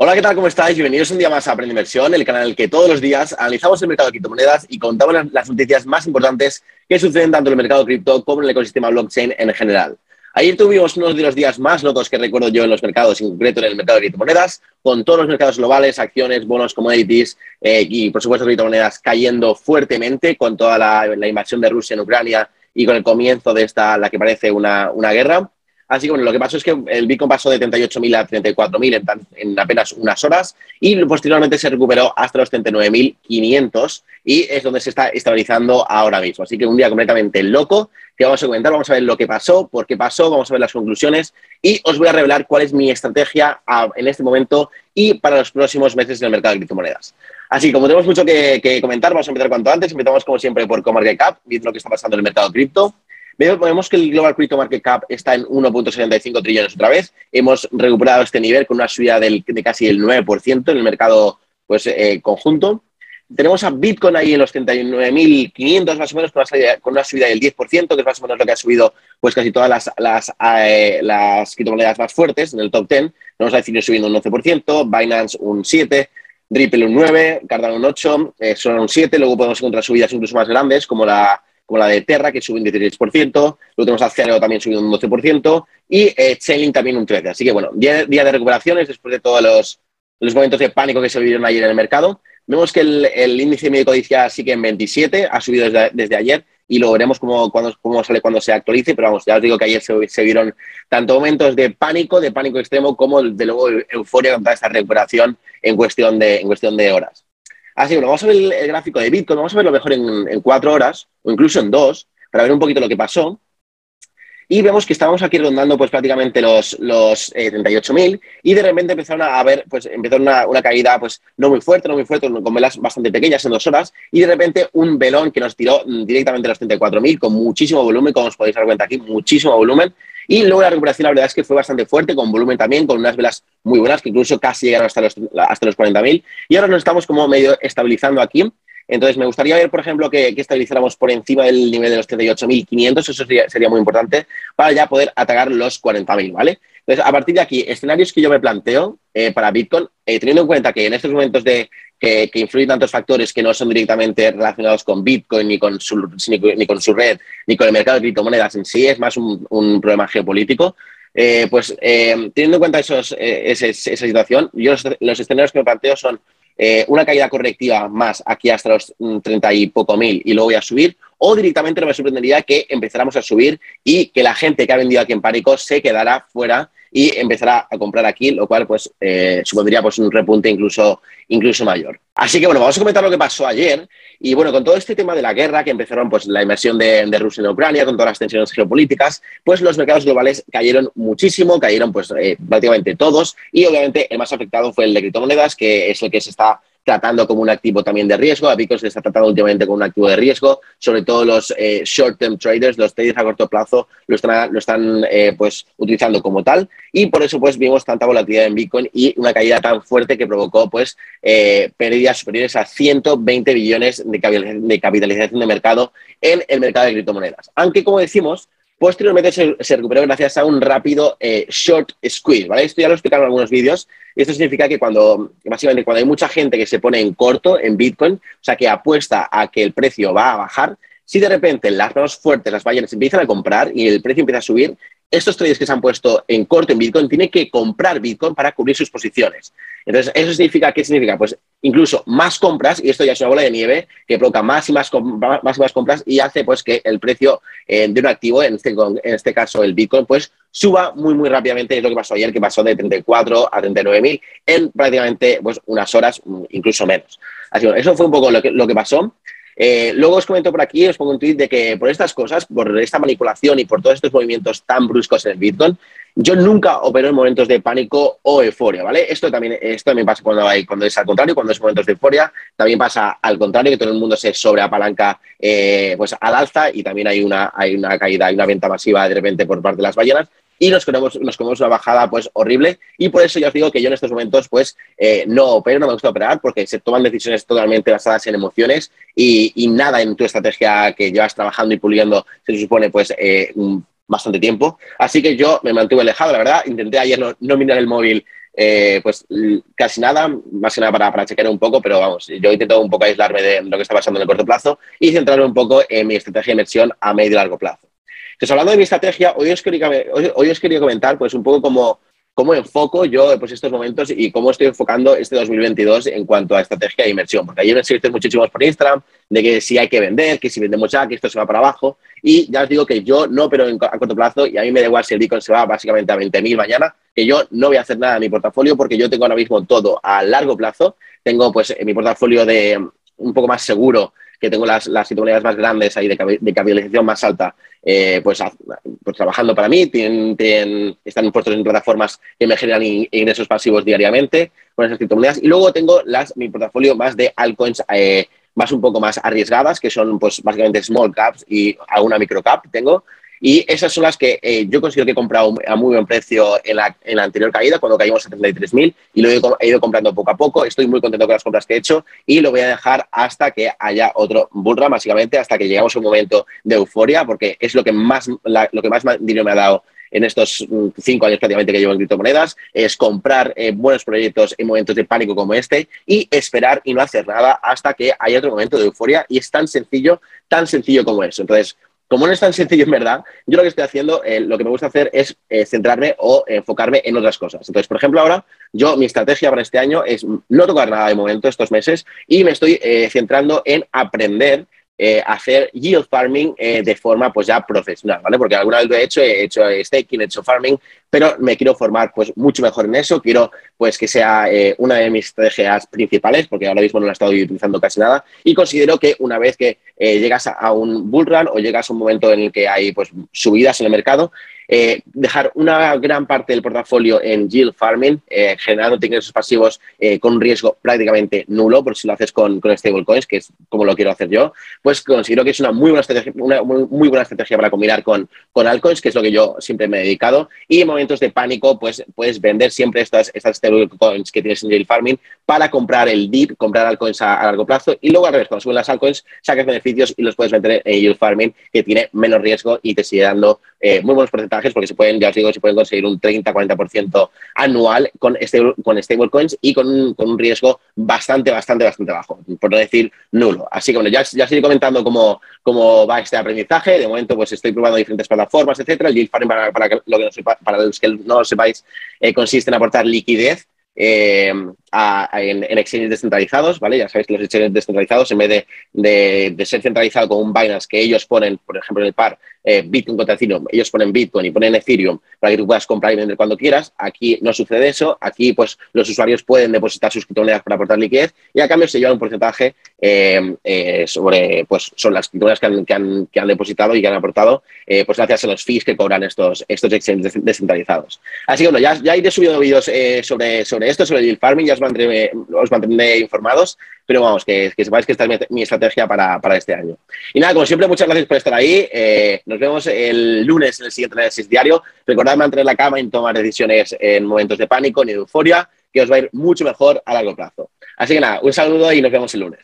Hola, ¿qué tal? ¿Cómo estáis? Bienvenidos un día más a Aprende Inversión, el canal en el que todos los días analizamos el mercado de criptomonedas y contamos las noticias más importantes que suceden tanto en el mercado cripto como en el ecosistema blockchain en general. Ayer tuvimos uno de los días más locos que recuerdo yo en los mercados, en concreto en el mercado de criptomonedas, con todos los mercados globales, acciones, bonos, commodities eh, y, por supuesto, criptomonedas cayendo fuertemente con toda la, invasión de Rusia en Ucrania y con el comienzo de esta, la que parece una, una guerra. Así que bueno, lo que pasó es que el Bitcoin pasó de 38.000 a 34.000 en, en apenas unas horas y posteriormente se recuperó hasta los 39.500 y es donde se está estabilizando ahora mismo. Así que un día completamente loco que vamos a comentar, vamos a ver lo que pasó, por qué pasó, vamos a ver las conclusiones y os voy a revelar cuál es mi estrategia en este momento y para los próximos meses en el mercado de criptomonedas. Así que como tenemos mucho que, comentar, vamos a empezar cuanto antes. Empezamos como siempre por CoMarketCap, viendo lo que está pasando en el mercado cripto. Vemos que el Global Crypto Market Cap está en 1.75 trillones otra vez. Hemos recuperado este nivel con una subida del, de casi el 9% en el mercado pues, eh, conjunto. Tenemos a Bitcoin ahí en los 39.500 más o menos con una, subida, con una, subida, del 10%, que es más o menos lo que ha subido pues casi todas las, las, eh, criptomonedas más fuertes en el top 10. Vamos a decir subiendo un 11%, Binance un 7%, Ripple un 9%, Cardano un 8%, eh, Solana un 7%. Luego podemos encontrar subidas incluso más grandes como la como la de Terra, que sube un 16%, luego tenemos a Cereo también subiendo un 12%, y eh, Chainlink también un 13%. Así que bueno, día, de recuperaciones después de todos los, los, momentos de pánico que se vivieron ayer en el mercado. Vemos que el, el índice medio codicia sigue en 27, ha subido desde, desde ayer, y lo veremos cómo, cómo, sale cuando se actualice, pero vamos, ya os digo que ayer se, se, vieron tanto momentos de pánico, de pánico extremo, como de luego euforia con toda esta recuperación en cuestión de, en cuestión de horas. Así que bueno, vamos a ver el, gráfico de Bitcoin, vamos a verlo mejor en, cuatro horas o incluso en dos para ver un poquito lo que pasó. Y vemos que estábamos aquí rondando pues prácticamente los, los 38.000 eh, y de repente empezaron a ver, pues empezó una, caída pues no muy fuerte, no muy fuerte, con velas bastante pequeñas en dos horas y de repente un velón que nos tiró directamente a los 34.000 con muchísimo volumen, como os podéis dar cuenta aquí, muchísimo volumen y luego la recuperación, la verdad es que fue bastante fuerte, con volumen también, con unas velas muy buenas, que incluso casi llegaron hasta los, hasta los 40.000. Y ahora nos estamos como medio estabilizando aquí. Entonces, me gustaría ver, por ejemplo, que, estabilizáramos por encima del nivel de los 38.500, eso sería, muy importante, para ya poder atacar los 40.000, ¿vale? Entonces, a partir de aquí, escenarios que yo me planteo eh, para Bitcoin, eh, teniendo en cuenta que en estos momentos de, que, influyen tantos factores que no son directamente relacionados con Bitcoin, ni con su, ni, con su red, ni con el mercado de criptomonedas en sí, es más un, problema geopolítico. Eh, pues teniendo en cuenta esa situación, yo los, escenarios que me planteo son una caída correctiva más aquí hasta los 30 y poco mil y luego voy a subir, o directamente no me sorprendería que empezáramos a subir y que la gente que ha vendido aquí en Pánico se quedara fuera y empezará a comprar aquí, lo cual pues eh, supondría pues un repunte incluso, incluso mayor. Así que bueno, vamos a comentar lo que pasó ayer y bueno, con todo este tema de la guerra que empezaron pues la inversión de, Rusia en Ucrania, con todas las tensiones geopolíticas, pues los mercados globales cayeron muchísimo, cayeron pues eh, prácticamente todos y obviamente el más afectado fue el de criptomonedas, que es el que se está tratando como un activo también de riesgo. A Bitcoin se está tratando últimamente como un activo de riesgo. Sobre todo los eh, short-term traders, los traders a corto plazo, lo están, lo están eh, pues, utilizando como tal. Y por eso pues, vimos tanta volatilidad en Bitcoin y una caída tan fuerte que provocó pues, eh, pérdidas superiores a 120 billones de, capitalización de mercado en el mercado de criptomonedas. Aunque, como decimos, Posteriormente se, recuperó gracias a un rápido eh, short squeeze, ¿vale? Esto ya lo he explicado en algunos vídeos. Esto significa que cuando, básicamente, cuando hay mucha gente que se pone en corto en Bitcoin, o sea, que apuesta a que el precio va a bajar, si de repente las manos fuertes, las ballenas, empiezan a comprar y el precio empieza a subir, estos traders que se han puesto en corto en Bitcoin tienen que comprar Bitcoin para cubrir sus posiciones. Entonces, ¿eso significa qué significa? Pues incluso más compras, y esto ya es una bola de nieve que provoca más y más, más, compras y hace pues que el precio eh, de un activo, en este, en este caso el Bitcoin, pues suba muy, muy rápidamente. Es lo que pasó ayer, que pasó de 34 a 39 mil en prácticamente pues, unas horas, incluso menos. Así que eso fue un poco lo que, lo que pasó. Eh, luego os comento por aquí, os pongo un tweet de que por estas cosas, por esta manipulación y por todos estos movimientos tan bruscos en el Bitcoin, yo nunca opero en momentos de pánico o euforia, ¿vale? Esto también, esto también pasa cuando, hay, cuando es al contrario, cuando es momentos de euforia, también pasa al contrario, que todo el mundo se sobreapalanca eh, pues al alza y también hay una, hay una caída, hay una venta masiva de repente por parte de las ballenas y nos comemos, nos comemos una bajada pues horrible y por eso yo os digo que yo en estos momentos pues eh, no opero, no me gusta operar porque se toman decisiones totalmente basadas en emociones y, nada en tu estrategia que llevas trabajando y puliendo se supone pues eh, bastante tiempo. Así que yo me mantuve alejado, la verdad. Intenté ayer no, mirar el móvil eh, pues casi nada, más que nada para, para chequear un poco, pero vamos, yo intento un poco aislarme de lo que está pasando en el corto plazo y centrarme un poco en mi estrategia de inversión a medio y largo plazo. Entonces, hablando de mi estrategia, hoy os quería, hoy, os quería comentar pues un poco cómo, cómo enfoco yo pues, estos momentos y cómo estoy enfocando este 2022 en cuanto a estrategia de inversión. Porque ayer me escribiste muchísimos por Instagram de que si hay que vender, que si vendemos ya, que esto se va para abajo. Y ya os digo que yo no, pero a corto plazo, y a mí me da igual si el Bitcoin se va básicamente a 20.000 mañana, que yo no voy a hacer nada en mi portafolio porque yo tengo ahora mismo todo a largo plazo. Tengo pues en mi portafolio de un poco más seguro que tengo las, las más grandes ahí de, capitalización más alta, eh, pues, pues, trabajando para mí, tienen, están puestos en plataformas que me generan ingresos pasivos diariamente con esas criptomonedas. Y luego tengo las, mi portafolio más de altcoins eh, más un poco más arriesgadas, que son pues básicamente small caps y alguna micro cap tengo, y esas son las que eh, yo considero que he comprado a muy buen precio en la, anterior caída, cuando caímos a 73.000, y lo he, ido comprando poco a poco. Estoy muy contento con las compras que he hecho y lo voy a dejar hasta que haya otro bullrun, básicamente, hasta que lleguemos a un momento de euforia, porque es lo que más, lo que más dinero me ha dado en estos mm, cinco años prácticamente que llevo en criptomonedas, es comprar eh, buenos proyectos en momentos de pánico como este y esperar y no hacer nada hasta que haya otro momento de euforia. Y es tan sencillo, tan sencillo como eso. Entonces, como no es tan sencillo en verdad, yo lo que estoy haciendo, eh, lo que me gusta hacer es eh, centrarme o enfocarme en otras cosas. Entonces, por ejemplo, ahora yo mi estrategia para este año es no tocar nada de momento estos meses y me estoy eh, centrando en aprender hacer yield farming de forma pues ya profesional, ¿vale? Porque alguna vez lo he hecho, he hecho staking, he hecho farming, pero me quiero formar pues mucho mejor en eso, quiero pues que sea una de mis estrategias principales, porque ahora mismo no la he estado utilizando casi nada, y considero que una vez que eh, llegas a, un bull run o llegas a un momento en el que hay pues, subidas en el mercado, eh, dejar una gran parte del portafolio en yield farming, eh, generando ingresos pasivos con un riesgo prácticamente nulo, por si lo haces con, con stablecoins, que es como lo quiero hacer yo, pues considero que es una muy buena estrategia, una muy, buena estrategia para combinar con, con altcoins, que es lo que yo siempre me he dedicado. Y momentos de pánico, pues puedes vender siempre estas, estas stablecoins que tienes en yield farming para comprar el dip, comprar altcoins a, a largo plazo y luego al revés, cuando suben las altcoins, sacas beneficios y los puedes meter en yield farming, que tiene menos riesgo y te sigue dando eh, muy buenos porcentajes porque se pueden, ya os digo, se pueden conseguir un 30-40% anual con, este, con stablecoins y con un, con un riesgo bastante, bastante, bastante bajo, por no decir nulo. Así que bueno, ya, ya seguiré comentando cómo, cómo va este aprendizaje. De momento, pues estoy probando diferentes plataformas, etcétera. El yield farming, para, para, lo que no para los que no lo sepáis, eh, consiste en aportar liquidez eh, en, exchanges descentralizados, ¿vale? Ya sabéis que los exchanges descentralizados, en vez de, de, ser centralizado con un Binance que ellos ponen, por ejemplo, en el par eh, Bitcoin contra Ethereum, ellos ponen Bitcoin y ponen Ethereum para que tú puedas comprar y vender cuando quieras. Aquí no sucede eso. Aquí, pues, los usuarios pueden depositar sus criptomonedas para aportar liquidez y a cambio se lleva un porcentaje eh, sobre, pues, son las criptomonedas que han, que han, depositado y que han aportado, pues, gracias a los fees que cobran estos, estos exchanges descentralizados. Así que, bueno, ya, ya iré subiendo vídeos sobre, sobre esto, sobre el farming, ya os mantendré, informados, pero vamos, que, sepáis que esta es mi, estrategia para, para, este año. Y nada, como siempre, muchas gracias por estar ahí. Eh, nos vemos el lunes en el siguiente análisis diario. Recordad mantener la cama y tomar decisiones en momentos de pánico ni de euforia, que os va a ir mucho mejor a largo plazo. Así que nada, un saludo y nos vemos el lunes.